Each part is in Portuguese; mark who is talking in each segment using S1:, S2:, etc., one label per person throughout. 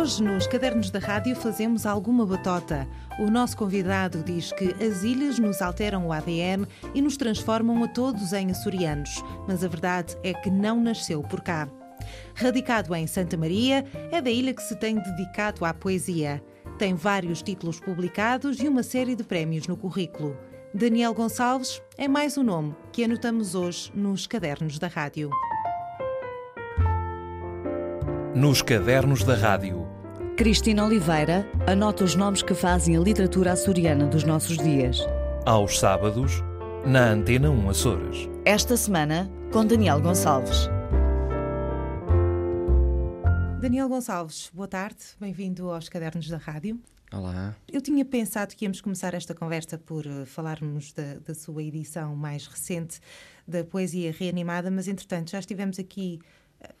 S1: Hoje, nos Cadernos da Rádio, fazemos alguma batota. O nosso convidado diz que as ilhas nos alteram o ADN e nos transformam a todos em açorianos, mas a verdade é que não nasceu por cá. Radicado em Santa Maria, é da ilha que se tem dedicado à poesia. Tem vários títulos publicados e uma série de prémios no currículo. Daniel Gonçalves é mais um nome que anotamos hoje nos Cadernos da Rádio.
S2: Nos Cadernos da Rádio.
S3: Cristina Oliveira anota os nomes que fazem a literatura açoriana dos nossos dias.
S2: Aos sábados, na Antena 1 Açores.
S3: Esta semana, com Daniel Gonçalves.
S1: Daniel Gonçalves, boa tarde, bem-vindo aos Cadernos da Rádio.
S4: Olá.
S1: Eu tinha pensado que íamos começar esta conversa por uh, falarmos da, da, sua edição mais recente da Poesia Reanimada, mas entretanto já estivemos aqui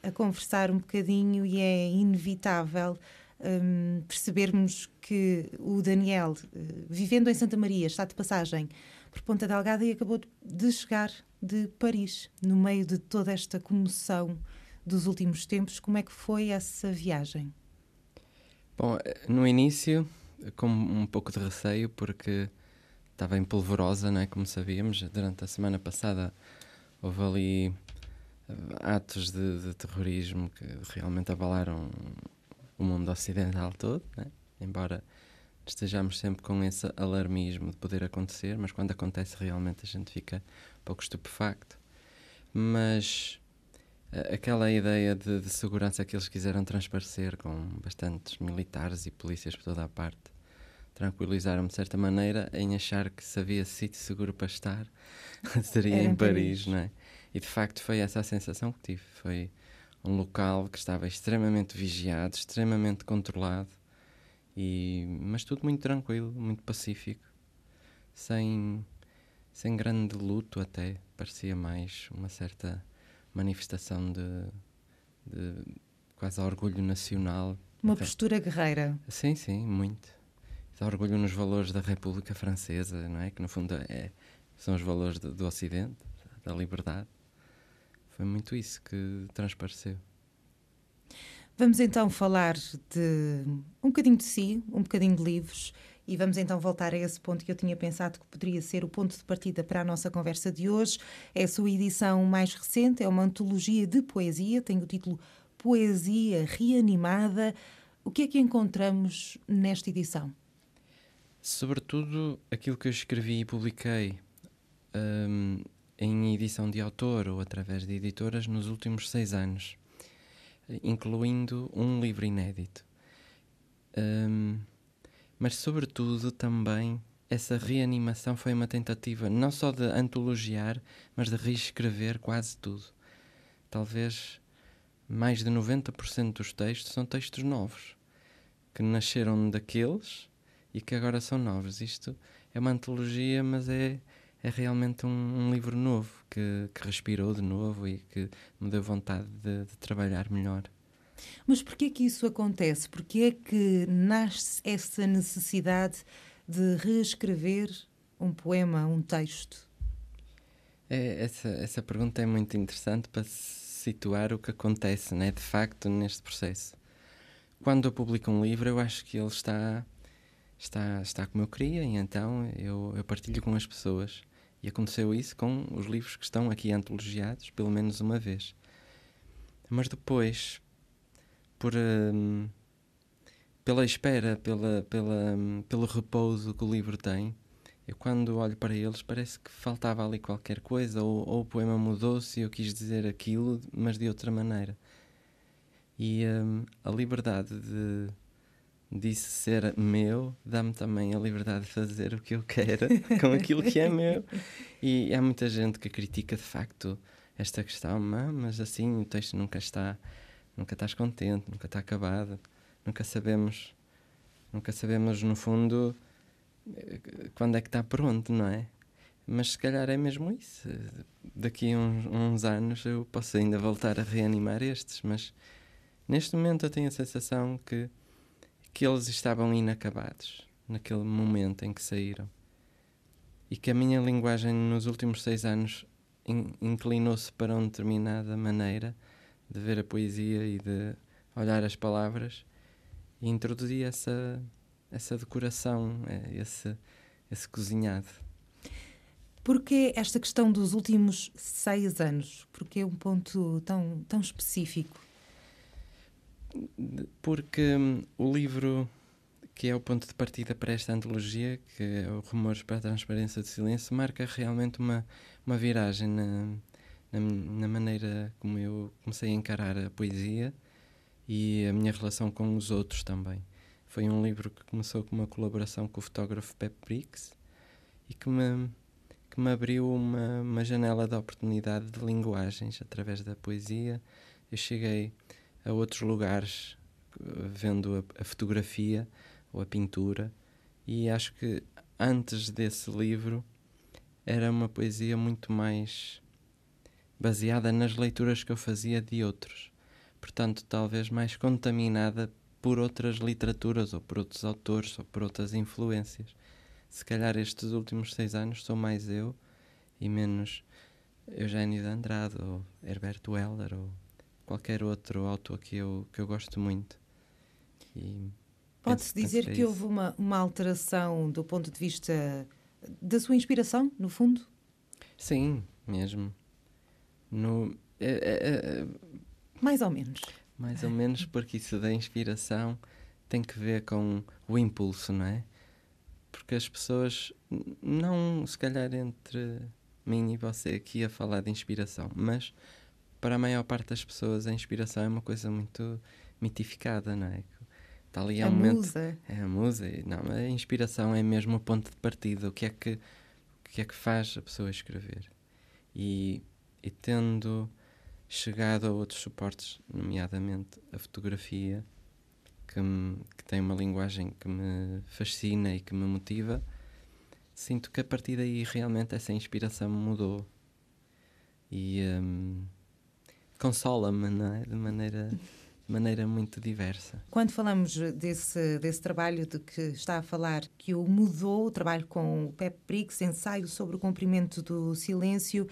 S1: a, a conversar um bocadinho e é inevitável um, percebermos que o Daniel, uh, vivendo em Santa Maria, está de passagem por Ponta Delgada e acabou de chegar de Paris, no meio de toda esta comoção dos últimos tempos. Como é que foi essa viagem?
S4: Bom, no início, com um pouco de receio, porque estava em polvorosa, não é? como sabíamos. Durante a semana passada houve ali eh, atos de, de terrorismo que realmente abalaram o mundo ocidental todo, é? embora estejamos sempre com esse alarmismo de poder acontecer, mas quando acontece realmente a gente fica um pouco estupefacto. Mas aquela ideia de, de, segurança que eles quiseram transparecer com bastantes militares e polícias por toda a parte tranquilizaram-me de certa maneira em achar que se havia sítio seguro para estar seria em Paris, Paris, não é? E de facto foi essa a sensação que tive. Foi um local que estava extremamente vigiado, extremamente controlado, e, mas tudo muito tranquilo, muito pacífico, sem, sem grande luto até. Parecia mais uma certa manifestação de, de quase orgulho nacional.
S1: Uma postura guerreira.
S4: Sim, sim, muito. De orgulho nos valores da República Francesa, não é? Que no fundo é, são os valores do, do Ocidente, da liberdade. Foi muito isso que transpareceu.
S1: Vamos então falar de um bocadinho de si, um bocadinho de livros e vamos então voltar a esse ponto que eu tinha pensado que poderia ser o ponto de partida para a nossa conversa de hoje. É a sua edição mais recente, é uma antologia de poesia, tem o título Poesia Reanimada. O que é que encontramos nesta edição?
S4: Sobretudo aquilo que eu escrevi e publiquei um, em edição de autor ou através de editoras nos últimos seis anos, incluindo um livro inédito. Um, mas sobretudo também essa reanimação foi uma tentativa não só de antologiar, mas de reescrever quase tudo. Talvez mais de 90% dos textos são textos novos, que nasceram daqueles e que agora são novos. Isto é uma antologia, mas é, é realmente um, um livro novo, que, que, respirou de novo e que me deu vontade de, de trabalhar melhor.
S1: Mas porquê que isso acontece? Porquê é que nasce essa necessidade de reescrever um poema, um texto?
S4: É, essa, essa pergunta é muito interessante para situar o que acontece, né, de facto, neste processo. Quando eu publico um livro, eu acho que ele está, está, está como eu queria, e então eu, eu partilho com as pessoas. E aconteceu isso com os livros que estão aqui antologiados, pelo menos uma vez. Mas depois, por um, pela espera, pela, pela, um, pelo repouso que o livro tem. Eu quando olho para eles parece que faltava ali qualquer coisa, ou, ou o poema mudou-se e eu quis dizer aquilo, mas de outra maneira. E um, a liberdade de disso ser meu dá-me também a liberdade de fazer o que eu quero com aquilo que é meu. E há muita gente que critica de facto esta questão, mas assim o texto nunca está nunca estás contente, nunca está acabado, nunca sabemos, nunca sabemos no fundo eh, quando é que está pronto, não é? Mas se calhar é mesmo isso. Daqui a uns, uns anos eu posso ainda voltar a reanimar estes, mas neste momento eu tenho a sensação que, que eles estavam inacabados naquele momento em que saíram. E que a minha linguagem nos últimos seis anos inclinou-se para uma determinada maneira de ver a poesia e de olhar as palavras e introduzi essa, essa decoração, eh, esse, esse cozinhado.
S1: Porquê esta questão dos últimos seis anos? Porquê um ponto tão, tão específico?
S4: Porque hum, o livro que é o ponto de partida para esta antologia, que é o Rumores para a Transparência do Silêncio, marca realmente uma, uma viragem na, na, na, maneira como eu comecei a encarar a poesia e a minha relação com os outros também. Foi um livro que começou com uma colaboração com o fotógrafo Pep Briggs e que me, que me abriu uma, uma janela de oportunidade de linguagens através da poesia. Eu cheguei a outros lugares vendo a, a fotografia ou a pintura, e acho que antes desse livro era uma poesia muito mais baseada nas leituras que eu fazia de outros, portanto, talvez mais contaminada por outras literaturas, ou por outros autores, ou por outras influências. Se calhar estes últimos seis anos sou mais eu e menos Eugênio de Andrade, ou Herbert Weller, ou qualquer outro autor que eu, que eu gosto muito.
S1: Pode-se dizer que, é que houve uma, uma alteração do ponto de vista da sua inspiração, no fundo?
S4: Sim, mesmo. No, é, é, é,
S1: mais ou menos.
S4: Mais ou menos, porque isso da inspiração tem que ver com o impulso, não é? Porque as pessoas, não se calhar entre mim e você aqui a falar de inspiração, mas para a maior parte das pessoas a inspiração é uma coisa muito mitificada, não é?
S1: Está ali a um momento. Musa.
S4: É a musa. Não, a inspiração é mesmo o ponto de partida. O que é que, o que, é que faz a pessoa escrever? E, e tendo chegado a outros suportes, nomeadamente a fotografia, que, me, que tem uma linguagem que me fascina e que me motiva, sinto que a partir daí realmente essa inspiração mudou. E um, consola-me, não é? De maneira maneira muito diversa.
S1: Quando falamos desse, desse trabalho de que está a falar, que o mudou, o trabalho com o Pep Briggs, ensaio sobre o cumprimento do silêncio,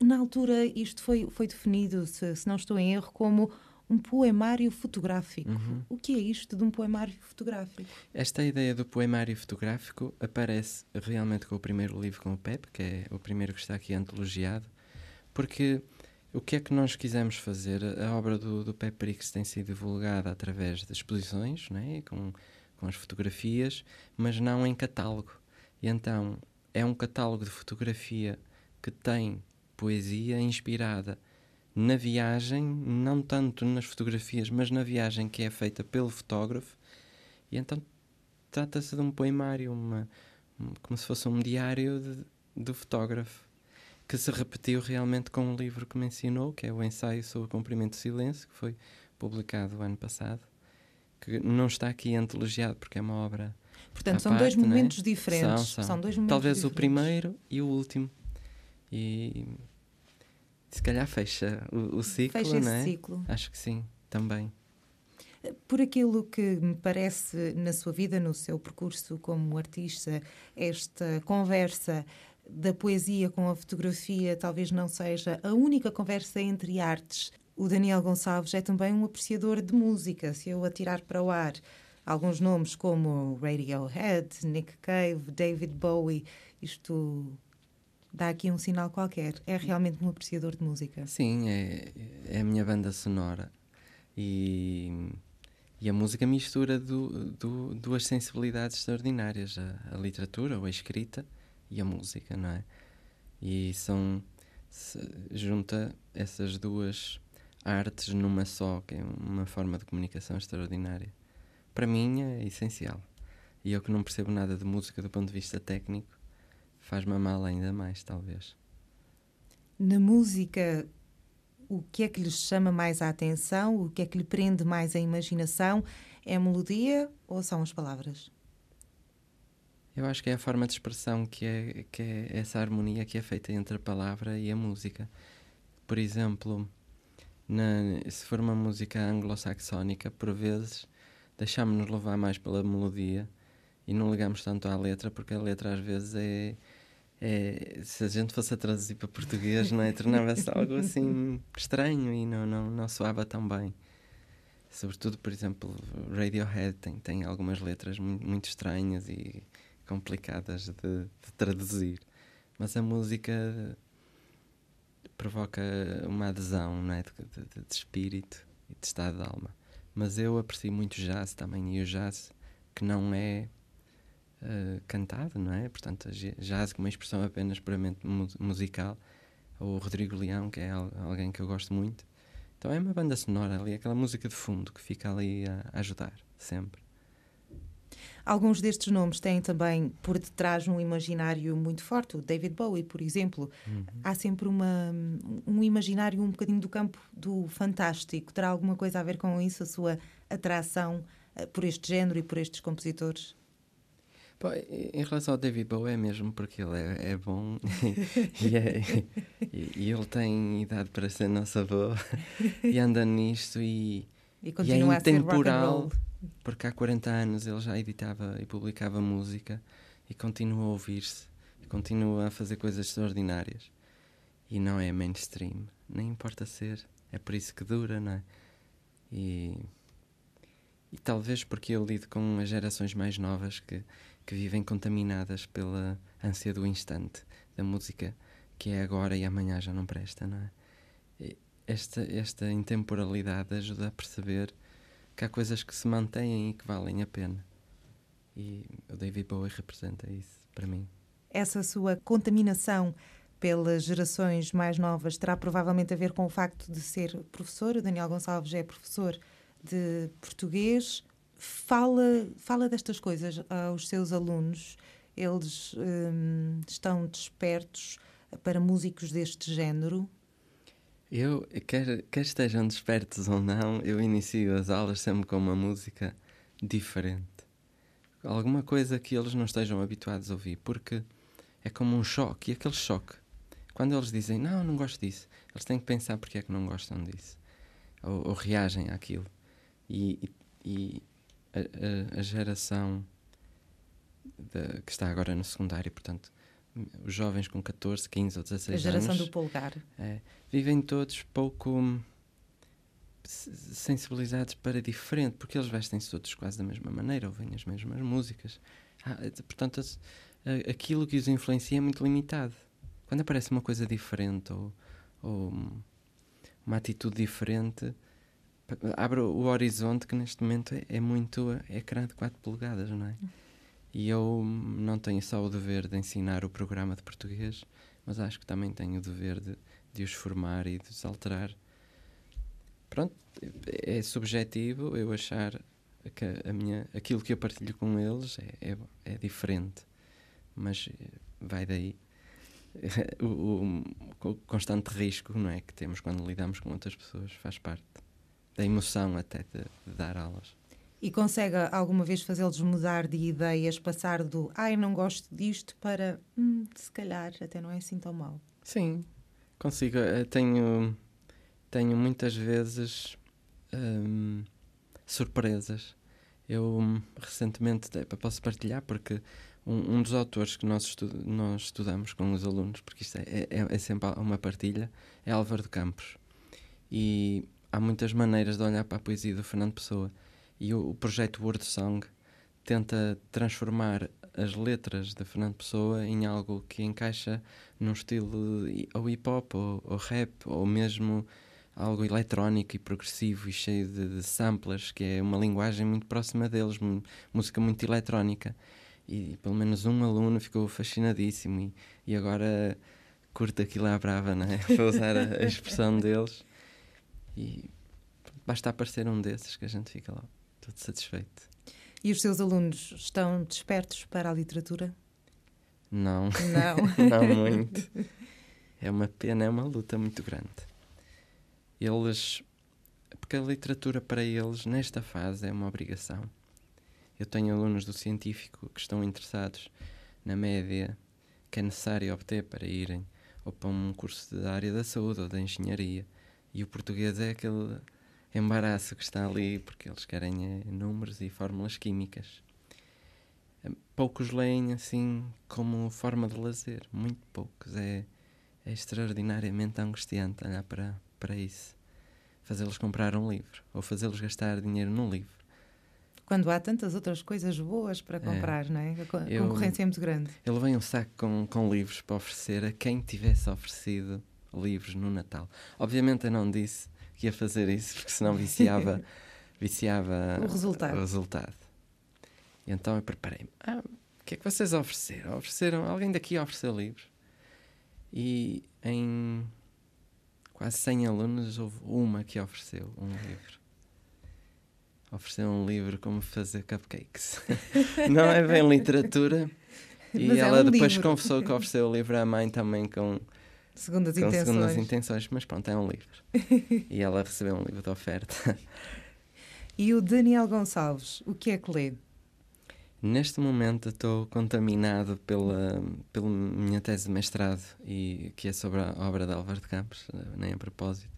S1: na altura isto foi, foi definido, se, se não estou em erro, como um poemário fotográfico. Uhum. O que é isto de um poemário fotográfico?
S4: Esta ideia do poemário fotográfico aparece realmente com o primeiro livro com o Pep, que é o primeiro que está aqui antologiado, porque o que é que nós quisemos fazer? A obra do, do Pepperix tem sido divulgada através de exposições, né? com, com as fotografias, mas não em catálogo. E então é um catálogo de fotografia que tem poesia inspirada na viagem, não tanto nas fotografias, mas na viagem que é feita pelo fotógrafo. E então trata-se de um poemário, uma, como se fosse um diário de, do fotógrafo que se repetiu realmente com um livro que me ensinou, que é o Ensaio sobre o Cumprimento do Silêncio, que foi publicado o ano passado, que não está aqui antologiado porque é uma obra.
S1: Portanto, são parte, dois é? momentos é? diferentes.
S4: São, são.
S1: são, dois momentos
S4: Talvez
S1: diferentes.
S4: o primeiro e o último. E se calhar fecha o, o ciclo,
S1: fecha
S4: não é?
S1: ciclo.
S4: Acho que sim, também.
S1: Por aquilo que me parece na sua vida, no seu percurso como artista, esta conversa da poesia com a fotografia talvez não seja a única conversa entre artes. O Daniel Gonçalves é também um apreciador de música. Se eu atirar para o ar alguns nomes como Radiohead, Nick Cave, David Bowie, isto dá aqui um sinal qualquer. É realmente um apreciador de música.
S4: Sim, é, é a minha banda sonora. E, e a música mistura do, do, duas sensibilidades extraordinárias: a, a literatura ou a escrita e a música, não é? E são. junta essas duas artes numa só, que é uma forma de comunicação extraordinária. Para mim é essencial. E eu que não percebo nada de música do ponto de vista técnico, faz-me mal ainda mais, talvez.
S1: Na música, o que é que lhe chama mais a atenção? O que é que lhe prende mais a imaginação? É a melodia ou são as palavras?
S4: Eu acho que é a forma de expressão que é, que é essa harmonia que é feita entre a palavra e a música. Por exemplo, na, se for uma música anglo-saxónica, por vezes deixamos-nos levar mais pela melodia e não ligamos tanto à letra, porque a letra às vezes é, é se a gente fosse a traduzir para português, não é? Tornava-se algo assim estranho e não, não, não soava tão bem. Sobretudo, por exemplo, Radiohead tem, tem algumas letras muito, muito estranhas e complicadas de, de traduzir. Mas a música provoca uma adesão não é? de, de, de, espírito e de estado de alma. Mas eu aprecio muito jazz também, e o jazz que não é uh, cantado, não é? Portanto, jazz como uma expressão apenas puramente mu musical, o Rodrigo Leão, que é alguém que eu gosto muito. Então é uma banda sonora ali, aquela música de fundo que fica ali a ajudar, sempre.
S1: Alguns destes nomes têm também por detrás um imaginário muito forte. O David Bowie, por exemplo, uhum. há sempre uma, um imaginário um bocadinho do campo do fantástico. Terá alguma coisa a ver com isso, a sua atração uh, por este género e por estes compositores?
S4: Bom, em relação ao David Bowie é mesmo porque ele é, é bom e, é, e, e, ele tem idade para ser nosso avô e anda nisto e,
S1: e, continua e é intemporal
S4: porque há 40 anos ele já editava e publicava música e continua a ouvir-se e continua a fazer coisas extraordinárias e não é mainstream, nem importa ser, é por isso que dura, não é? E, e talvez porque eu lido com as gerações mais novas que que vivem contaminadas pela ânsia do instante, da música que é agora e amanhã já não presta, não é? Esta, esta intemporalidade ajuda a perceber que há coisas que se mantêm e que valem a pena. E o David Bowie representa isso para mim.
S1: Essa sua contaminação pelas gerações mais novas terá provavelmente a ver com o facto de ser professor. O Daniel Gonçalves é professor de português fala, fala destas coisas aos seus alunos. Eles hum, estão despertos para músicos deste género?
S4: Eu, quer, quer estejam despertos ou não, eu inicio as aulas sempre com uma música diferente. Alguma coisa que eles não estejam habituados a ouvir, porque é como um choque. E aquele choque, quando eles dizem não, não gosto disso, eles têm que pensar porque é que não gostam disso. Ou, ou reagem àquilo. E, e, a, a, geração de, que está agora no secundário, portanto, os jovens com 14, 15 ou 16 anos.
S1: A geração anos, do polgar.
S4: É, vivem todos pouco sensibilizados para diferente, porque eles vestem-se todos quase da mesma maneira, ouvem as mesmas músicas. Ah, portanto, aquilo que os influencia é muito limitado. Quando aparece uma coisa diferente ou, ou uma atitude diferente, abre o horizonte que neste momento é, é muito é ecrã de 4 polegadas, não é? E eu não tenho só o dever de ensinar o programa de português, mas acho que também tenho o dever de, de os formar e de os alterar. Pronto, é subjetivo eu achar que a minha, aquilo que eu partilho com eles é, é, é diferente, mas vai daí. o, o, o constante risco não é que temos quando lidamos com outras pessoas faz parte da emoção até de, de dar aulas.
S1: E consegue alguma vez fazê-los mudar de ideias, passar do ai, não gosto disto para hum, se calhar até não é assim tão mal?
S4: Sim, consigo. Eu tenho, tenho muitas vezes hum, surpresas. Eu recentemente posso partilhar porque um, um dos autores que nós, estu nós estudamos com os alunos, porque isto é, é, é sempre uma partilha, é Álvaro de Campos. E há muitas maneiras de olhar para a poesia do Fernando Pessoa e o, o projeto Word Song tenta transformar as letras de Fernando Pessoa em algo que encaixa num estilo ou hip hop ou, ou rap ou mesmo algo eletrónico e progressivo e cheio de, de, samplers, que é uma linguagem muito próxima deles, música muito eletrónica. E pelo menos um aluno ficou fascinadíssimo e, e agora curta aquilo à brava, né? para usar a, a expressão deles. E basta aparecer um desses que a gente fica lá todo satisfeito.
S1: E os seus alunos estão despertos para a literatura?
S4: Não.
S1: Não.
S4: não muito. É uma pena, é uma luta muito grande. Eles. Porque a literatura para eles, nesta fase, é uma obrigação. Eu tenho alunos do científico que estão interessados na média que é necessário obter para irem ou para um curso da área da saúde ou da engenharia e o português é aquele embaraço que está ali porque eles querem é, números e fórmulas químicas. Poucos leem assim como forma de lazer, muito poucos. É, é extraordinariamente angustiante olhar para, para isso. fazê-los comprar um livro ou fazê-los gastar dinheiro num livro.
S1: Quando há tantas outras coisas boas para comprar, não é? A
S4: Eu-
S1: concorrência é muito grande.
S4: Eu levei um saco com, com livros para oferecer a quem tivesse oferecido livros no Natal. Obviamente eu não disse que ia fazer isso, porque senão viciava, viciava
S1: O resultado.
S4: o resultado. E então eu preparei-me. Ah, o que é que vocês ofereceram? Ofereceram, alguém daqui ofereceu livros. E em quase 100 alunos houve uma que ofereceu um livro. Ofereceu um livro como fazer cupcakes. não é bem literatura. E
S1: Mas é
S4: ela
S1: um
S4: depois
S1: livro.
S4: confessou que ofereceu o livro à mãe também com,
S1: Segundo as intenções.
S4: segundas intenções, mas pronto, é um livro. e ela recebeu um livro de oferta.
S1: E o Daniel Gonçalves, o que é que lê?
S4: Neste momento estou contaminado pela, pela minha tese de mestrado, e, que é sobre a obra de Álvaro de Campos, eh, nem a propósito.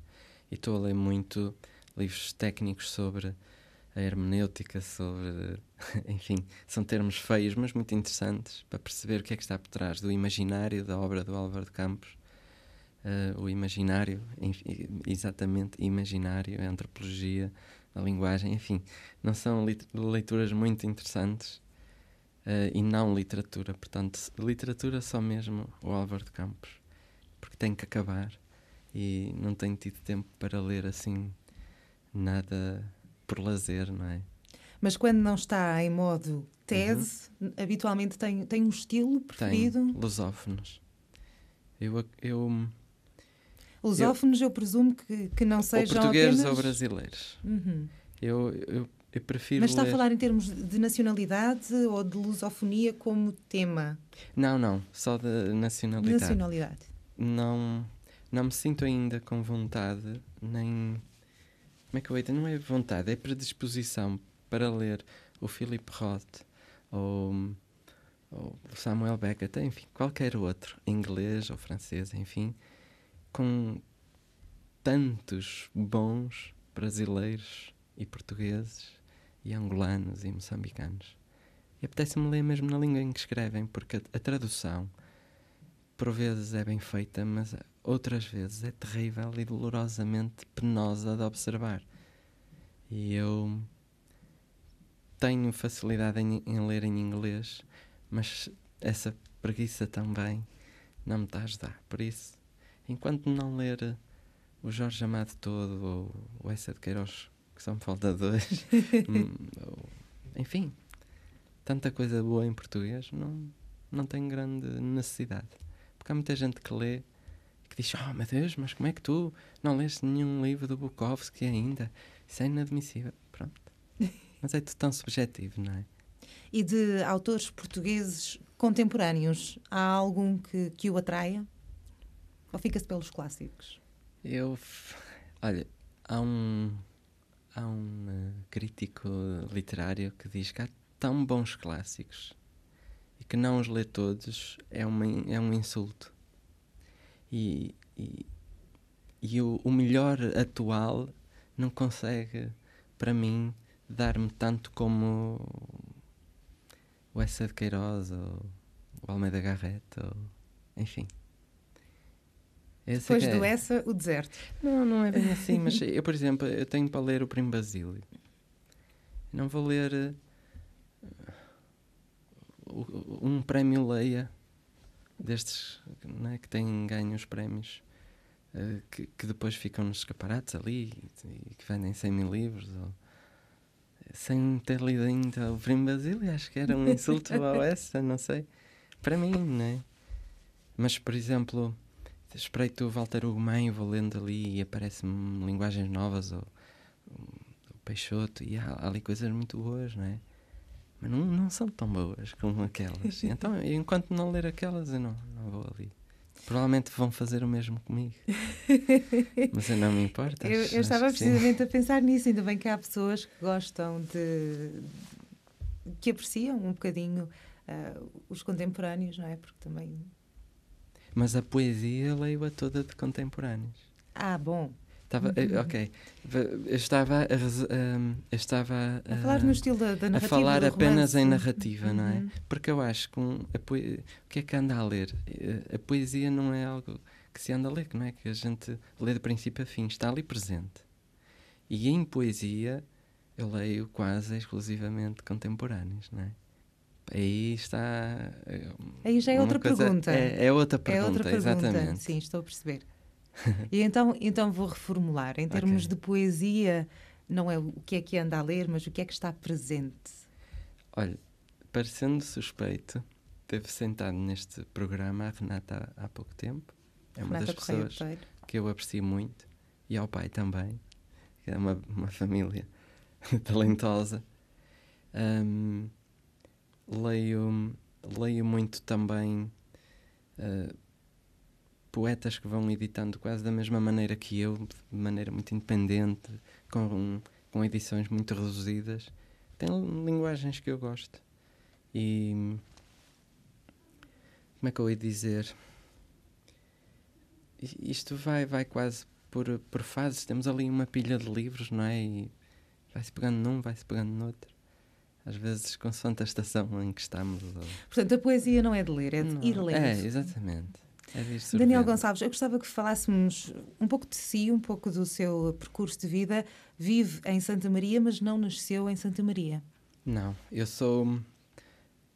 S4: E estou a ler muito livros técnicos sobre a hermenêutica, sobre. Enfim, são termos feios, mas muito interessantes para perceber o que é que está por trás do imaginário da obra do Álvaro de Campos. Eh, o imaginário, enfim, exatamente, imaginário, a antropologia, a linguagem, enfim, não são leituras muito interessantes eh, e não literatura. Portanto, literatura só mesmo o Álvaro de Campos, porque tem que acabar e não tenho tido tempo para ler assim nada por lazer, não é?
S1: Mas quando não está em modo tese, habitualmente tem, tem um estilo preferido?
S4: Tenho lusófonos. Eu, eu,
S1: Lusófonos, eu presumo que, que não
S4: ou
S1: sejam
S4: portugueses
S1: apenas...
S4: ou brasileiros.
S1: Uhum.
S4: Eu, eu, eu prefiro
S1: Mas está
S4: ler...
S1: a falar em termos de nacionalidade ou de lusofonia como tema?
S4: Não, não, só de nacionalidade.
S1: Nacionalidade.
S4: não não me sinto ainda com vontade nem como é que eu dizer? não é vontade é predisposição para ler o Philip Roth ou, ou o Samuel Beckett enfim qualquer outro inglês ou francês enfim com tantos bons brasileiros e portugueses e angolanos e moçambicanos e apetece-me ler mesmo na língua em que escrevem porque a, a tradução por vezes é bem feita, mas outras vezes é terrível e dolorosamente penosa de observar. E eu tenho facilidade em, em ler em inglês, mas essa preguiça também não me está a ajudar. Por isso, enquanto não ler o Jorge Amado todo ou o Essa de Queiroz, que só me falta dois, hum, ou- enfim, tanta coisa boa em português, não, não tenho grande necessidade. Porque há muita gente que lê e que diz: Oh meu Deus, mas como é que tu não leste nenhum livro do Bukowski ainda? Isso é inadmissível. Pronto. Mas é tudo tão subjetivo, não é?
S1: E de autores portugueses contemporâneos, há algum que, que o atraia? Ou fica-se pelos clássicos?
S4: Eu. Olha, há um. Há um eh, crítico literário que diz que há tão bons clássicos e que não os lê todos é, uma, é um insulto. E, e, e o, o melhor atual não consegue, para mim, dar-me tanto como o Essa de Queiroz ou o Almeida Garrett, ou, enfim. Esse é
S1: Depois
S4: que
S1: do
S4: é-
S1: essa, o deserto.
S4: não, não é bem assim, mas eu, por exemplo, eu tenho para ler o Primo Basílio. Não vou ler o- um prémio Leia destes não é, que têm ganho os prémios eh, que, que depois ficam nos escaparates ali e, e que vendem 100 mil livros ou- sem ter lido ainda o Primo Basílio, acho que era um insulto ao essa, não sei. Para mim, não é? Mas, por exemplo, espreito o Walter Ugumem, vou lendo ali e aparecem-me linguagens novas, ou o Peixoto, e há, há ali coisas muito boas, não é? Mas não, não são tão boas como aquelas. Então, enquanto não ler aquelas, eu não, não vou ali. Provavelmente vão fazer o mesmo comigo. Mas eu não me importo.
S1: Eu, eu estava
S4: que sim.
S1: precisamente a pensar nisso, ainda bem que há pessoas que gostam de. que apreciam um bocadinho ah, os contemporâneos, não é? Porque também.
S4: Mas a poesia eu leio-a toda de contemporâneos.
S1: Ah, bom.
S4: Estava, eh, ok, eu estava a, ahm, eu estava
S1: A falar no estilo da, da
S4: a
S1: narrativa.
S4: falar
S1: do
S4: apenas em narrativa, não é?
S1: Uhum.
S4: Porque eu acho que um, a poe- o que é que anda a ler? Eh, A poesia não é algo que se anda a ler, não é que a gente lê de princípio a fim, está ali presente. E em poesia eu leio quase exclusivamente contemporâneos, não é? Aí está.
S1: Eh, Aí já é outra
S4: coisa,
S1: pergunta.
S4: É, é, outra pergunta, é outra pergunta, exatamente.
S1: Sim, estou a perceber. e então, então vou reformular. Em termos okay. de poesia, não é o que é que anda a ler, mas o que é que está presente?
S4: Olha, parecendo suspeito, teve sentado neste programa a Renata há, há pouco tempo. É uma das pessoas que eu aprecio muito. E ao pai também. É uma, uma família talentosa. Um, leio, leio muito também uh, poetas que vão editando quase da mesma maneira que eu, de maneira muito independente, com, com edições muito reduzidas. Tem linguagens que eu gosto. E. Como é que eu ia dizer? Isto vai, vai quase por, por fases. Temos ali uma pilha de livros, não é? E vai-se pegando num, vai-se pegando noutro. Às vezes, consoante a estação em que estamos. Ou...
S1: Portanto, a poesia não é de ler, é de não. ir ler.
S4: É, exatamente. É
S1: Daniel Gonçalves, eu gostava que falássemos um pouco de si, um pouco do seu percurso de vida. Vive em Santa Maria, mas não nasceu em Santa Maria.
S4: Não, eu sou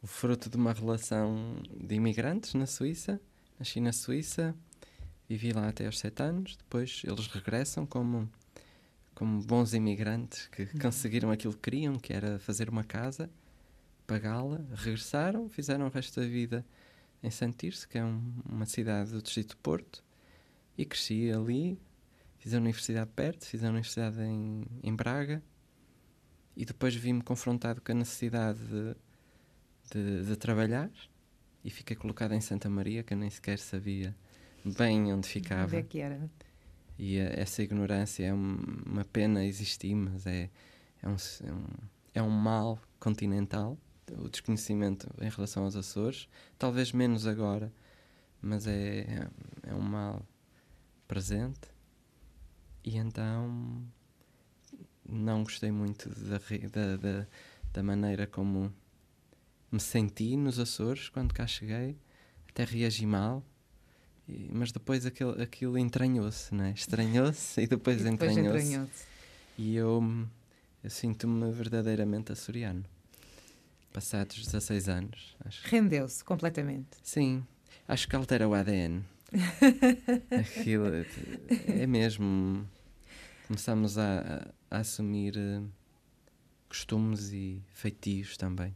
S4: o fruto de uma relação de imigrantes na Suíça. Nasci na Suíça, vivi lá até aos sete anos. Depois eles regressam como, como bons imigrantes que uhum. conseguiram aquilo que queriam, que era fazer uma casa, pagá-la. Regressaram, fizeram o resto da vida em Santirce, que é um, uma cidade do distrito de Porto, e cresci ali. Fiz a universidade perto, fiz a universidade em, em Braga, e depois vi-me confrontado com a necessidade de, de, de, trabalhar, e fiquei colocado em Santa Maria, que eu nem sequer sabia bem onde ficava. Onde
S1: é que era?
S4: E a, essa ignorância é uma pena existir, mas é, é, um, é, um, é um mal continental o desconhecimento em relação aos Açores, talvez menos agora, mas é, é, é um mal presente. E então não gostei muito da, da, da, da maneira como me senti nos Açores quando cá cheguei, até reagi mal. E, mas depois aquilo, aquilo entranhou-se, né? estranhou-se e depois, depois entranhou-se. Entranhou e eu, eu sinto-me verdadeiramente açoriano passados 16 anos.
S1: Rendeu-se completamente.
S4: Sim, acho que altera o ADN. Aquilo é mesmo. Começamos a, a, assumir uh, costumes e feitios também.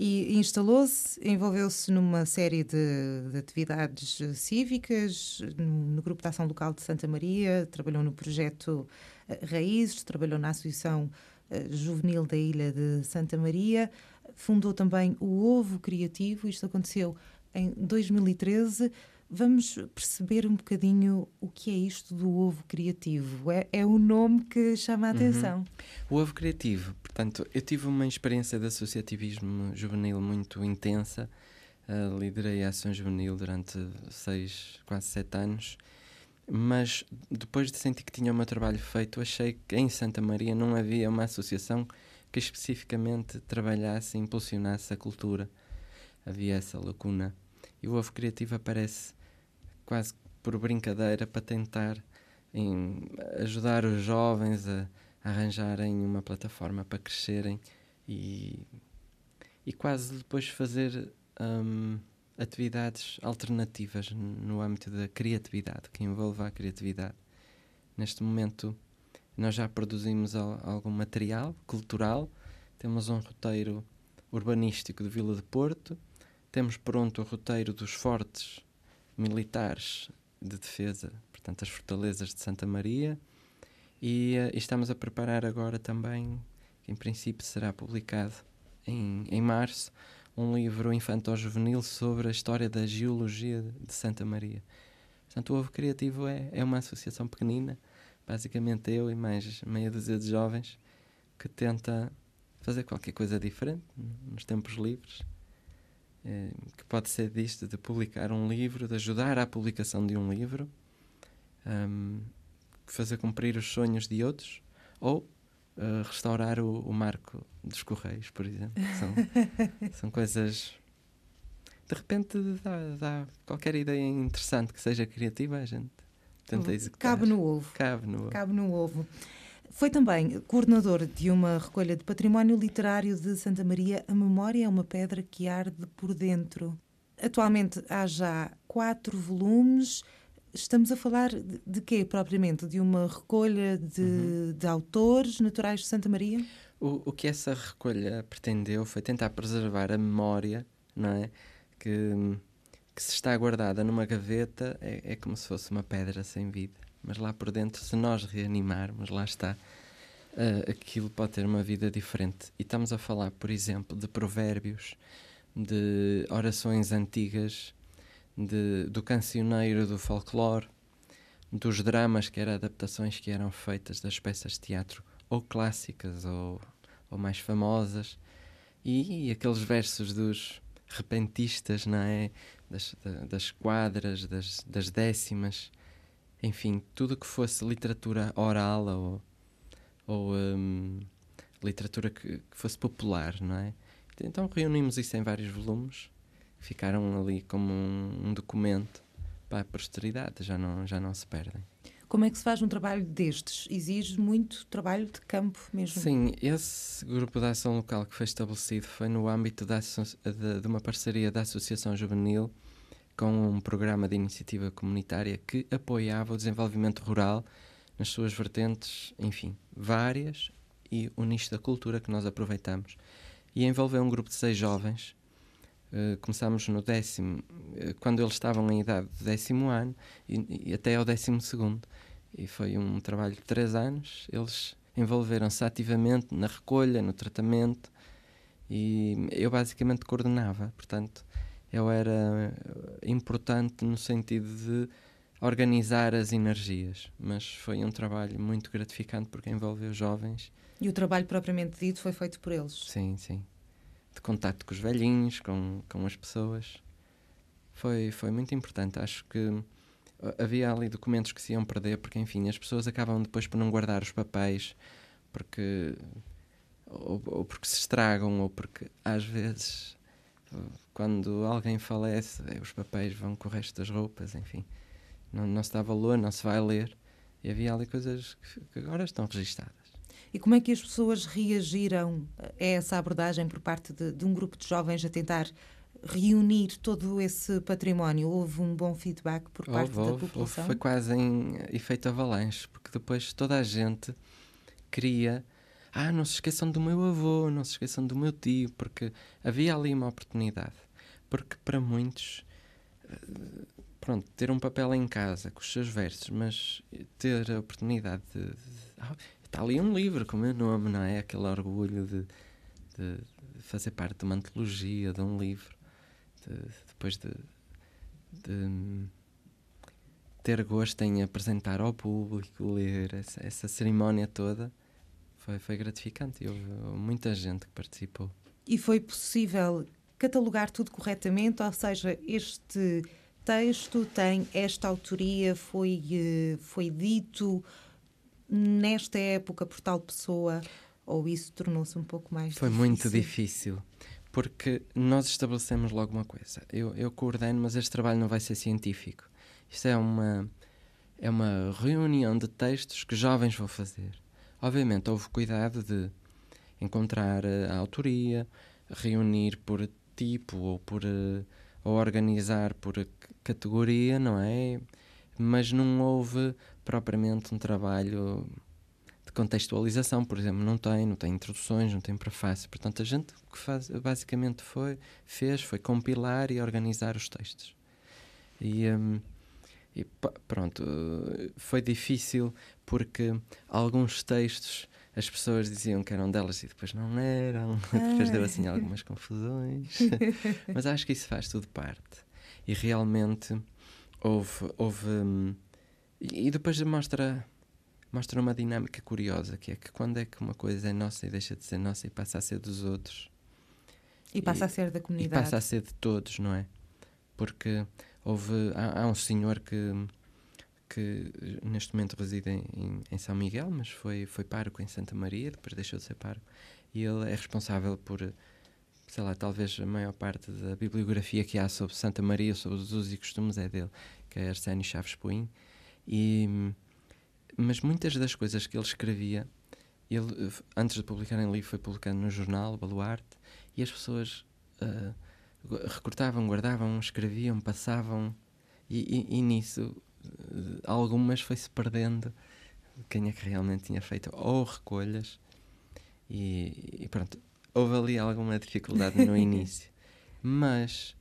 S1: E instalou-se, envolveu-se numa série de, de, atividades cívicas, no, no, Grupo de Ação Local de Santa Maria, trabalhou no projeto uh, Raízes, trabalhou na Associação eh, juvenil da Ilha de Santa Maria. Fundou também o Ovo Criativo, isto aconteceu em 2013. Vamos perceber um bocadinho o que é isto do ovo criativo. É, é o nome que chama a uhum. atenção.
S4: Uhum. O ovo criativo, portanto, eu tive uma experiência de associativismo juvenil muito intensa. Uh, liderei a ação juvenil durante seis, quase sete anos mas depois de sentir que tinha o meu trabalho feito, achei que em Santa Maria não havia uma associação que especificamente trabalhasse e impulsionasse a cultura. Havia essa lacuna. E o Ovo Criativo aparece quase por brincadeira para tentar em, ajudar os jovens a, arranjarem uma plataforma para crescerem e, e quase depois fazer. Um, atividades alternativas no âmbito da criatividade, que envolva a criatividade. Neste momento, nós já produzimos algum material cultural, temos um roteiro urbanístico de Vila de Porto, temos pronto o roteiro dos fortes militares de defesa, portanto, as fortalezas de Santa Maria, e, uh, e estamos a preparar agora também, que em princípio será publicado em, em março, um livro infantil-juvenil sobre a história da geologia de Santa Maria. Portanto, o Ovo Criativo é, é uma associação pequenina, basicamente eu e mais meia dúzia de jovens, que tenta fazer qualquer coisa diferente nos tempos livres. É, que pode ser disto, de publicar um livro, de ajudar à publicação de um livro, um, fazer cumprir os sonhos de outros, ou uh, restaurar o, o, marco dos Correios, por exemplo. São, são coisas. De repente dá, dá, qualquer ideia interessante que seja criativa, a gente tenta executar.
S1: Cabe no ovo.
S4: Cabe no ovo.
S1: Cabe no ovo. Foi também coordenador de uma recolha de património literário de Santa Maria. A memória é uma pedra que arde por dentro. Atualmente há já quatro volumes. Estamos a falar de, de quê, propriamente? De uma recolha de, uhum. de autores naturais de Santa Maria?
S4: O, o que essa recolha pretendeu foi tentar preservar a memória, não é? Que, que se está guardada numa gaveta é, é como se fosse uma pedra sem vida mas lá por dentro, se nós reanimarmos, lá está, uh, aquilo pode ter uma vida diferente. E estamos a falar, por exemplo, de provérbios, de orações antigas, de, do cancioneiro do folclore, dos dramas que eram adaptações que eram feitas das peças de teatro, ou clássicas ou, ou mais famosas, e, e aqueles versos dos repentistas, não é? Das, das quadras, das, das décimas, enfim, tudo que fosse literatura oral ou, ou um, literatura que, que, fosse popular, não é? Então reunimos isso em vários volumes, ficaram ali como um, um documento para a posteridade, já não, já não se perdem.
S1: Como é que se faz um trabalho destes? Exige muito trabalho de campo mesmo?
S4: Sim, esse grupo de ação local que foi estabelecido foi no âmbito da, de, de uma parceria da Associação Juvenil com um programa de iniciativa comunitária que apoiava o desenvolvimento rural nas suas vertentes, enfim, várias, e o nicho da cultura que nós aproveitamos. E envolveu um grupo de seis jovens. Uh, começámos no décimo, uh, quando eles estavam em idade do décimo ano, e, e até ao décimo segundo. E foi um trabalho de três anos. Eles envolveram-se ativamente na recolha, no tratamento, e eu basicamente coordenava. Portanto, eu era importante no sentido de organizar as energias, mas foi um trabalho muito gratificante porque envolveu jovens.
S1: E o trabalho propriamente dito foi feito por eles?
S4: Sim, sim. De contato com os velhinhos, com, com as pessoas. Foi, foi muito importante. Acho que uh, havia ali documentos que se iam perder, porque, enfim, as pessoas acabam depois por não guardar os papéis, porque. Ou, ou porque se estragam, ou porque às vezes quando alguém falece, eh, os papéis vão com o resto das roupas, enfim. Não, não se dá valor, não se vai ler. E havia ali coisas que agora estão registadas.
S1: E como é que as pessoas reagiram a essa abordagem por parte de, de um grupo de jovens a tentar reunir todo esse património? Houve um bom feedback por parte
S4: houve,
S1: da população?
S4: Houve, foi quase em efeito avalanche, porque depois toda a gente queria ah, não se esqueçam do meu avô, não se esqueçam do meu tio, porque havia ali uma oportunidade. Porque para muitos, eh, pronto, ter um papel em casa com os seus versos, mas ter a oportunidade de. ah, está ali um livro com o meu nome, não é? Aquele orgulho de, de fazer parte de uma antologia, de um livro, de, depois de, de ter gosto em apresentar ao público, ler essa, essa cerimónia toda foi, foi gratificante houve muita gente que participou.
S1: E foi possível catalogar tudo corretamente, ou seja, este texto tem esta autoria, foi, eh, foi dito nesta época por tal pessoa, ou isso tornou-se um pouco mais
S4: Foi
S1: difícil?
S4: muito difícil, porque nós estabelecemos logo uma coisa. Eu, eu coordeno, mas este trabalho não vai ser científico. Isto é uma, é uma reunião de textos que jovens vão fazer. Obviamente, houve cuidado de encontrar a autoria, reunir por tipo ou por uh, ou organizar por categoria, não é? Mas não houve propriamente um trabalho de contextualização, por exemplo, não tem, não tem introduções, não tem prefácio. Portanto, a gente o que faz, basicamente foi fez foi compilar e organizar os textos. E um, e pronto, foi difícil porque alguns textos as pessoas diziam que eram delas e depois não eram, depois deu assim algumas confusões. Mas acho que isso faz tudo parte. E realmente houve. houve hum, e depois mostra, mostra uma dinâmica curiosa, que é que quando é que uma coisa é nossa e deixa de ser nossa e passa a ser dos outros.
S1: E passa e, a ser da comunidade.
S4: E passa a ser de todos, não é? Porque Houve, há, há um senhor que, que neste momento reside em, em, São Miguel, mas foi, foi pároco em Santa Maria, depois deixou de ser pároco. E ele é responsável por, sei lá, talvez a maior parte da bibliografia que há sobre Santa Maria, sobre os usos e costumes, é dele, que é Arsénio Chaves Puim. E, mas muitas das coisas que ele escrevia ele, antes de publicar em livro, foi publicado no jornal Baluarte e as pessoas uh, recortavam, guardavam, escreviam, passavam, e, e, e nisso uh, algumas foi-se perdendo. Quem é que realmente tinha feito? Ou recolhas, e, e pronto, houve ali alguma dificuldade no início, mas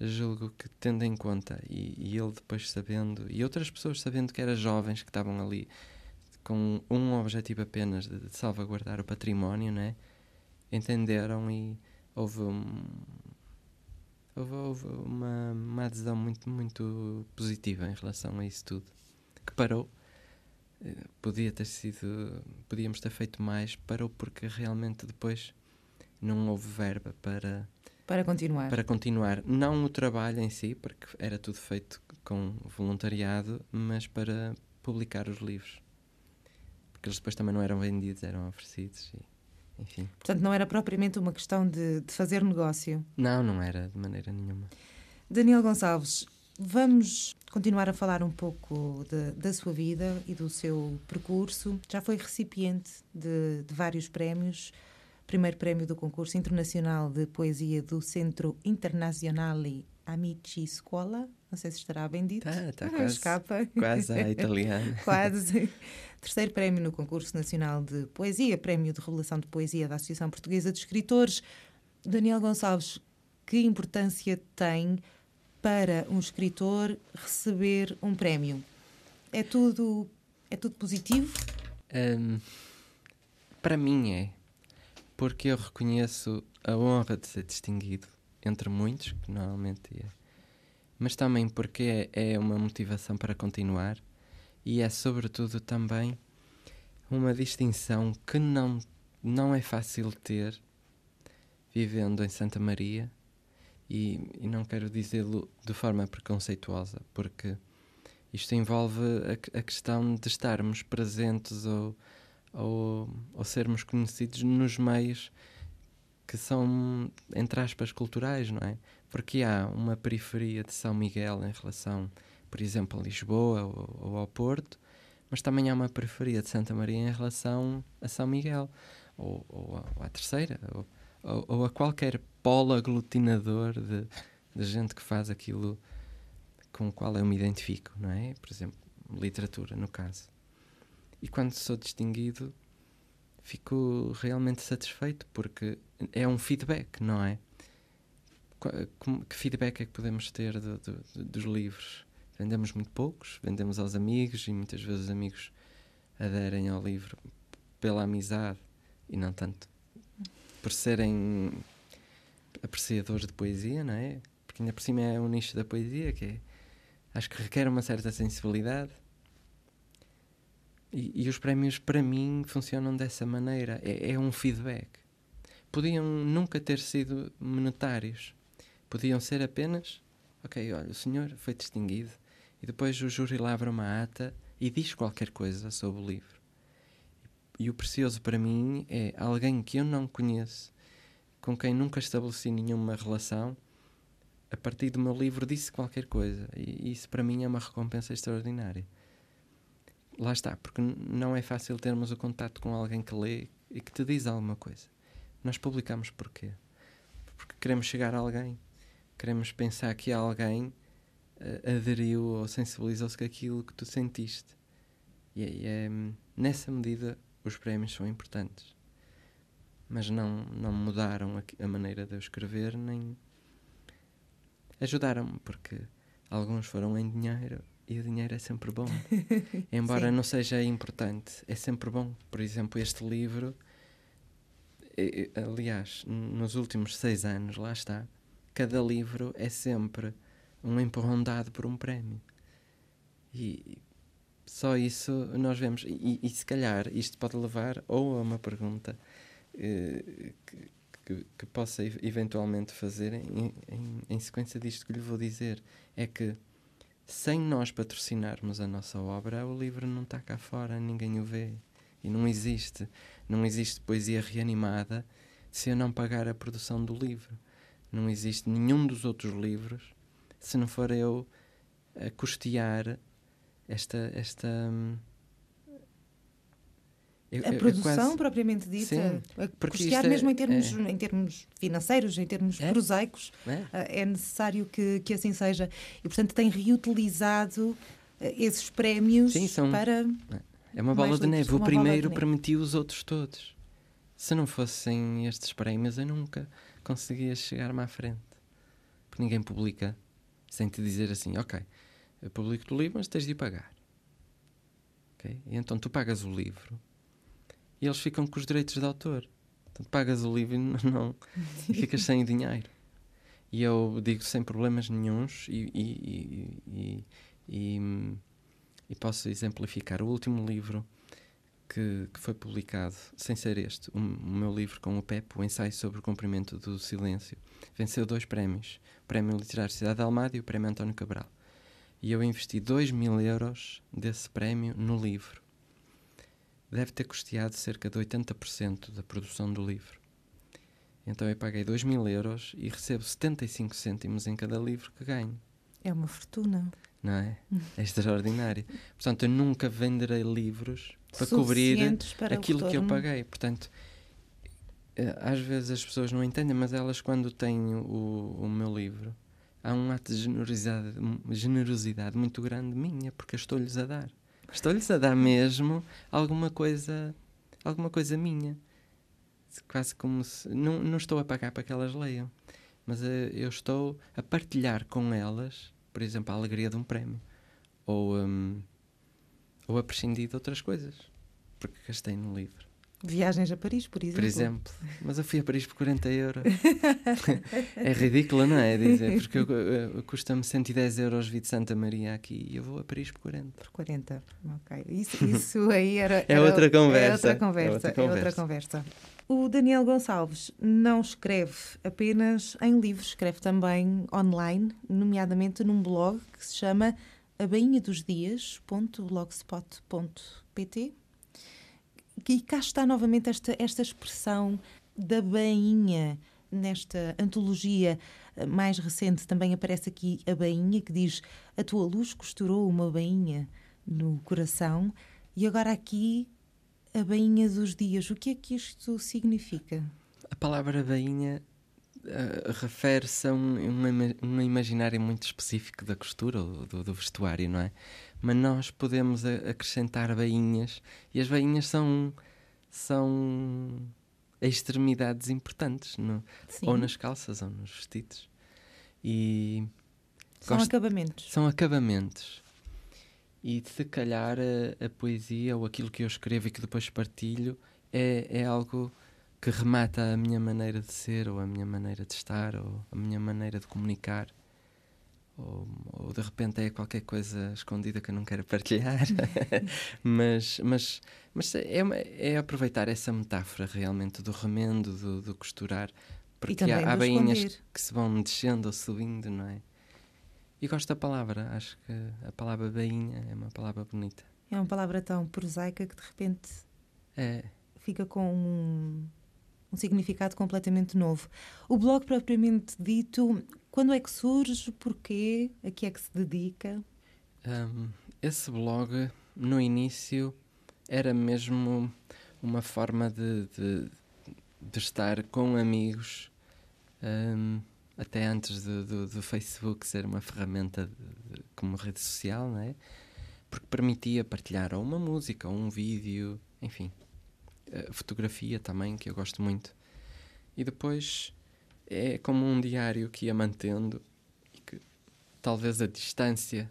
S4: julgo que tendo em conta, e, e, ele depois sabendo, e outras pessoas sabendo que eram jovens que estavam ali com um objetivo apenas de, de salvaguardar o património, né? entenderam e houve, um, houve, houve uma, uma adesão muito, muito positiva em relação a isso tudo, que parou. Eh, podia ter sido, podíamos ter feito mais, parou porque realmente depois não houve verba para
S1: para continuar.
S4: Para continuar. Não o trabalho em si, porque era tudo feito com voluntariado, mas para publicar os livros. Porque eles depois também não eram vendidos, eram oferecidos. E, enfim.
S1: Portanto, não era propriamente uma questão de, de fazer negócio.
S4: Não, não era de maneira nenhuma.
S1: Daniel Gonçalves, vamos continuar a falar um pouco de, da sua vida e do seu percurso. Já foi recipiente de, de vários prémios primeiro prémio do concurso internacional de poesia do Centro Internazionale Amici Scuola. Não sei se estará bem dito.
S4: Tá, tá, quase,
S1: Escapa.
S4: Quase a italiana.
S1: quase. Terceiro prémio no concurso nacional de poesia, prémio de revelação de poesia da Associação Portuguesa de Escritores. Daniel Gonçalves, que importância tem para um escritor receber um prémio? É tudo, é tudo positivo?
S4: Um, para mim é porque eu reconheço a honra de ser distinguido entre muitos, que normalmente é, mas também porque é, é uma motivação para continuar e é, sobretudo, também uma distinção que não, não é fácil ter vivendo em Santa Maria. E, e não quero dizê-lo de forma preconceituosa, porque isto envolve a, a questão de estarmos presentes ou ou, ou sermos conhecidos nos meios que são, entre aspas, culturais, não é? Porque há uma periferia de São Miguel em relação, por exemplo, a Lisboa ou, ou ao Porto, mas também há uma periferia de Santa Maria em relação a São Miguel, ou, ou, ou à Terceira, ou, ou, ou, a qualquer polo aglutinador de, de gente que faz aquilo com o qual eu me identifico, não é? Por exemplo, literatura, no caso. E quando sou distinguido, fico realmente satisfeito porque é um feedback, não é? Que feedback é que podemos ter dos livros? Vendemos muito poucos, vendemos aos amigos e muitas vezes os amigos aderem ao livro pela amizade e não tanto por serem apreciadores de poesia, não é? Porque ainda por cima é um nicho da poesia que é, acho que requer uma certa sensibilidade e, e, os prémios, para mim, funcionam dessa maneira. É, é, um feedback. Podiam nunca ter sido monetários. Podiam ser apenas: ok, olha, o senhor foi distinguido. E depois o júri lavra uma ata e diz qualquer coisa sobre o livro. E o precioso para mim é alguém que eu não conheço, com quem nunca estabeleci nenhuma relação, a partir do meu livro disse qualquer coisa. E isso para mim é uma recompensa extraordinária lá está, porque não é fácil termos o contato com alguém que lê e que te diz alguma coisa. Nós publicamos porquê? Porque queremos chegar a alguém, queremos pensar que alguém uh, aderiu ou sensibilizou-se com aquilo que tu sentiste. E, e é, nessa medida os prémios são importantes. Mas não, não mudaram a, a maneira de eu escrever, nem ajudaram-me, porque alguns foram em dinheiro, e o dinheiro é sempre bom. Embora não seja importante, é sempre bom. Por exemplo, este livro, aliás, nos últimos seis anos, lá está, cada livro é sempre um empurrão dado por um prémio. E só isso nós vemos. E, e se calhar isto pode levar ou a uma pergunta eh, que, que, que, possa eventualmente fazer em, em, em sequência disto que lhe vou dizer. É que sem nós patrocinarmos a nossa obra, o livro não está cá fora, ninguém o vê. E não existe. Não existe poesia reanimada se eu não pagar a produção do livro. Não existe nenhum dos outros livros se não for eu a custear esta, esta, É-
S1: A
S4: é
S1: produção
S4: quase-
S1: propriamente dita,
S4: Sim,
S1: a custear
S4: é-
S1: mesmo em termos,
S4: é.
S1: em termos financeiros, em termos
S4: É.
S1: prosaicos,
S4: É.
S1: ah, é necessário que, que assim seja. E, portanto, tem reutilizado ah, esses prémios
S4: Sim, são-
S1: para.
S4: É uma bola de neve. O primeiro permitiu os outros todos. Se não fossem estes prémios, eu nunca conseguia chegar-me à frente. Porque ninguém publica sem te dizer assim: Ok, eu publico o livro, mas tens de pagar. Ok? E então tu pagas o livro e eles ficam com os direitos de autor. Então pagas o livro e não, e ficas sem dinheiro. E eu digo sem problemas nenhuns e, e, e, e, e- e posso exemplificar. O último livro que, que foi publicado, sem ser este, o, o meu livro com o Pepe, o ensaio sobre o cumprimento do silêncio, venceu dois prémios: o Prémio Literário Cidade de Almada e o Prémio António Cabral. E eu investi 2 mil euros desse prémio no livro. Deve ter custeado cerca de 80% da produção do livro. Então eu paguei 2 mil euros e recebo 75 cêntimos em cada livro que ganho
S1: É uma fortuna.
S4: não é? É extraordinário. Portanto, eu nunca venderei livros para cobrir
S1: para
S4: aquilo que eu paguei. Portanto, eh, às vezes as pessoas não entendem, mas elas, quando têm o, o meu livro, há um ato de generosidade, generosidade muito grande minha, porque eu estou-lhes a dar. Estou-lhes a dar mesmo alguma coisa, alguma coisa minha. Quase como se. Não, não estou a pagar para que elas leiam, mas eh, eu estou a partilhar com elas, por exemplo, a alegria de um prémio. Ou, hum, ou a prescindir de outras coisas, porque gastei no livro.
S1: Viagens a Paris, por exemplo.
S4: Por exemplo. Mas eu fui a Paris por 40 euros. é ridículo, não é? Dizer, porque eu, eu- eu- custa-me 110 euros vir de Santa Maria aqui e eu vou a Paris por 40.
S1: Por 40. Ok. Isso, isso aí era.
S4: É
S1: era-
S4: outra
S1: É
S4: conversa.
S1: outra
S4: É
S1: conversa.
S4: outra
S1: É outra
S4: conversa.
S1: conversa. O Daniel Gonçalves não escreve apenas em livros, escreve também online, nomeadamente num blog que se chama abainhadosdias.blogspot.pt e cá está novamente esta, esta expressão da bainha. Nesta antologia mais recente também aparece aqui a bainha que diz a tua luz costurou uma bainha no coração e agora aqui a bainha dos dias. O que é que isto significa?
S4: A palavra bainha eh, refere-se a um, um, ima- um imaginário muito específico da costura ou do, do vestuário, não é? Mas nós podemos a- acrescentar bainhas e as bainhas são, são extremidades importantes, no- ou nas calças ou nos vestidos. E
S1: são
S4: gosto-
S1: acabamentos.
S4: são acabamentos. E se calhar a, a poesia ou aquilo que eu escrevo e que depois partilho é, é algo que remata a minha maneira de ser, ou a minha maneira de estar, ou a minha maneira de comunicar. Ou, ou de repente é qualquer coisa escondida que eu não quero partilhar. mas mas, mas é, uma- é aproveitar essa metáfora realmente do remendo, do, do costurar. Porque há, há bainhas que se vão descendo ou subindo, não é? E gosto da palavra, acho que a palavra bainha é uma palavra bonita.
S1: É uma palavra tão prosaica que de repente
S4: É,
S1: fica com um, um significado completamente novo. O blog propriamente dito, quando é que surge? Porquê? A que é que se dedica?
S4: hum, esse blog, no início, era mesmo uma forma de, de, de estar com amigos, hum, até antes do, do, do Facebook ser uma ferramenta de- como rede social, não é? Porque permitia partilhar ou uma música, ou um vídeo, enfim. Fotografia também, que eu gosto muito. E depois é como um diário que ia mantendo e que talvez a distância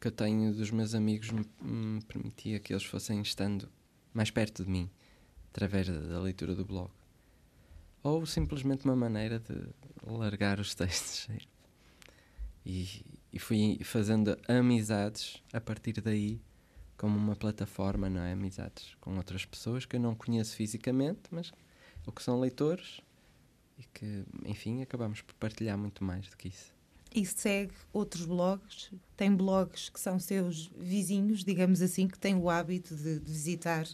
S4: que eu tenho dos meus amigos me, me permitia que eles fossem estando mais perto de mim através da, da leitura do blog. Ou simplesmente uma maneira de largar os textos. E, e fui fazendo amizades a partir daí, como uma plataforma, não é? Amizades com outras pessoas que eu não conheço fisicamente, mas ou que são leitores e que, enfim, acabamos por partilhar muito mais do que isso.
S1: E segue outros blogs? Tem blogs que são seus vizinhos, digamos assim, que têm o hábito de, de visitar eh,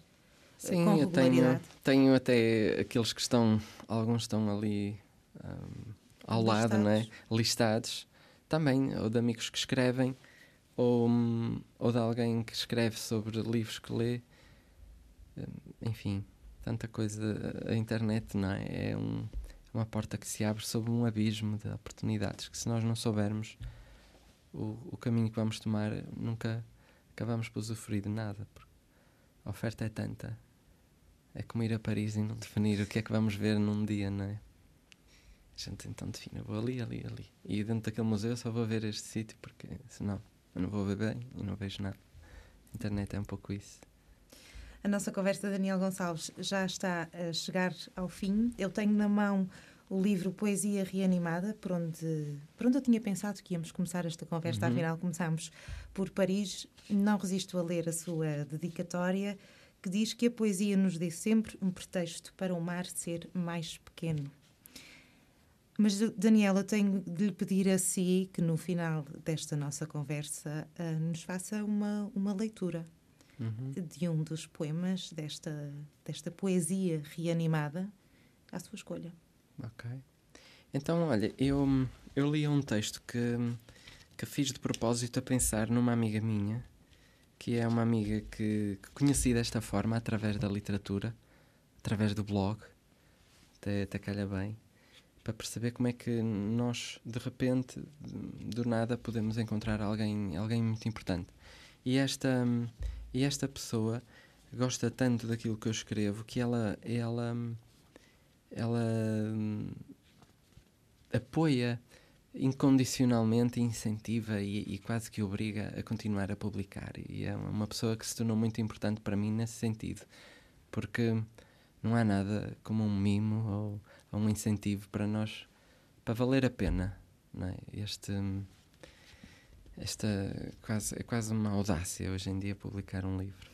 S4: Sim,
S1: com
S4: eu tenho,
S1: regularidade?
S4: tenho até aqueles que estão, alguns estão ali ahm, ao lado, não é?
S1: Listados.
S4: Listados. Também, ou de amigos que escrevem, ou, hum, ou de alguém que escreve sobre livros que lê. Hum, enfim, tanta coisa. A internet não é? é um, uma porta que se abre sobre um abismo de oportunidades que, se nós não soubermos o, o caminho que vamos tomar, nunca acabamos por usufruir de nada. A oferta é tanta. É como ir a Paris e não definir o que é que vamos ver num dia, não é? A gente então define, vou ali, ali, ali. E dentro daquele museu só vou ver este sítio, porque senão eu não vou ver bem e não vejo nada. A internet é um pouco isso.
S1: A nossa conversa, Daniel Gonçalves, já está a chegar ao fim. Eu tenho na mão o livro Poesia Reanimada, por onde, por onde eu tinha pensado que íamos começar esta conversa, uhum. afinal começámos por Paris. Não resisto a ler a sua dedicatória, que diz que a poesia nos dê sempre um pretexto para o mar ser mais pequeno. Mas, Daniela, tenho de lhe pedir a si que no final desta nossa conversa uh, nos faça uma, uma leitura uhum. de um dos poemas desta, desta poesia reanimada à sua escolha.
S4: Ok. Então, olha, eu, eu li um texto que, que fiz de propósito a pensar numa amiga minha, que é uma amiga que, que conheci desta forma, através da literatura, através do blog, até, até calha bem, para perceber como é que nós, de repente, do nada, podemos encontrar alguém, alguém muito importante. E esta, e esta pessoa gosta tanto daquilo que eu escrevo que ela, ela, ela apoia incondicionalmente, incentiva e, e, quase que obriga a continuar a publicar. E é uma pessoa que se tornou muito importante para mim nesse sentido, porque não há nada como um mimo ou, ou um incentivo para nós, para valer a pena. Não é? Este esta quase, é quase uma audácia hoje em dia publicar um livro.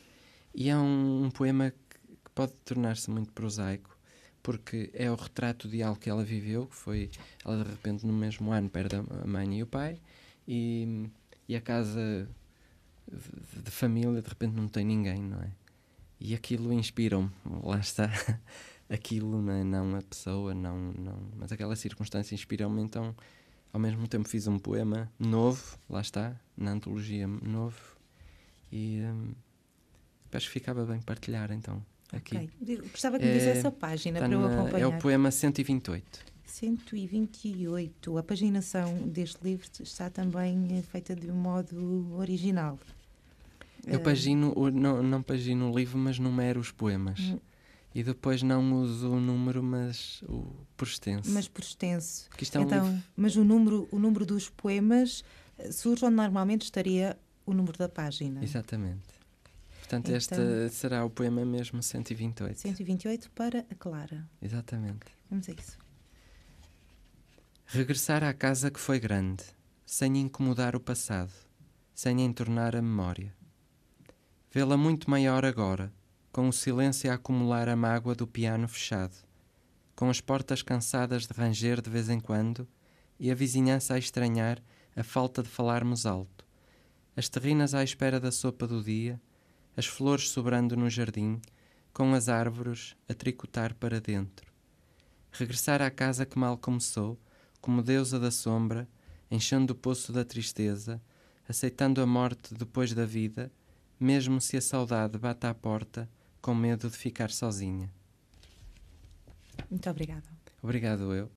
S4: E é um, um poema que, que pode tornar-se muito prosaico, porque é o retrato de algo que ela viveu, que foi ela de repente no mesmo ano perde a mãe e o pai, e, e a casa de, de família de repente não tem ninguém, não é? E aquilo inspira-me, lá está. aquilo, não, é? não a pessoa, não, não, mas aquela circunstância inspira-me, então ao mesmo tempo fiz um poema novo, lá está, na antologia novo, e um, acho que ficava bem partilhar então. Aqui.
S1: Okay. Gostava que me dissesse a página tá para eu acompanhar.
S4: É o poema 128.
S1: 128. A paginação deste livro está também feita de um modo original.
S4: Eu pagino, não, não pagino o livro, mas numero os poemas. E depois não uso o número, mas o por extenso.
S1: Mas por extenso. É um então, livro... mas o número, o número dos poemas eh, surge onde normalmente estaria o número da página.
S4: Exatamente. Portanto, então, este será o poema mesmo 128.
S1: 128 para a Clara.
S4: Exatamente.
S1: Vamos a isso.
S4: Regressar à casa que foi grande, sem incomodar o passado, sem entornar a memória. Vê-la muito maior agora, com o silêncio a acumular a mágoa do piano fechado, com as portas cansadas de ranger de vez em quando e a vizinhança a estranhar a falta de falarmos alto, as terrinas à espera da sopa do dia, as flores sobrando no jardim, com as árvores a tricotar para dentro. Regressar à casa que mal começou, como deusa da sombra, enchendo o poço da tristeza, aceitando a morte depois da vida, mesmo se a saudade bate à porta com medo de ficar sozinha.
S1: Muito obrigada.
S4: Obrigado eu.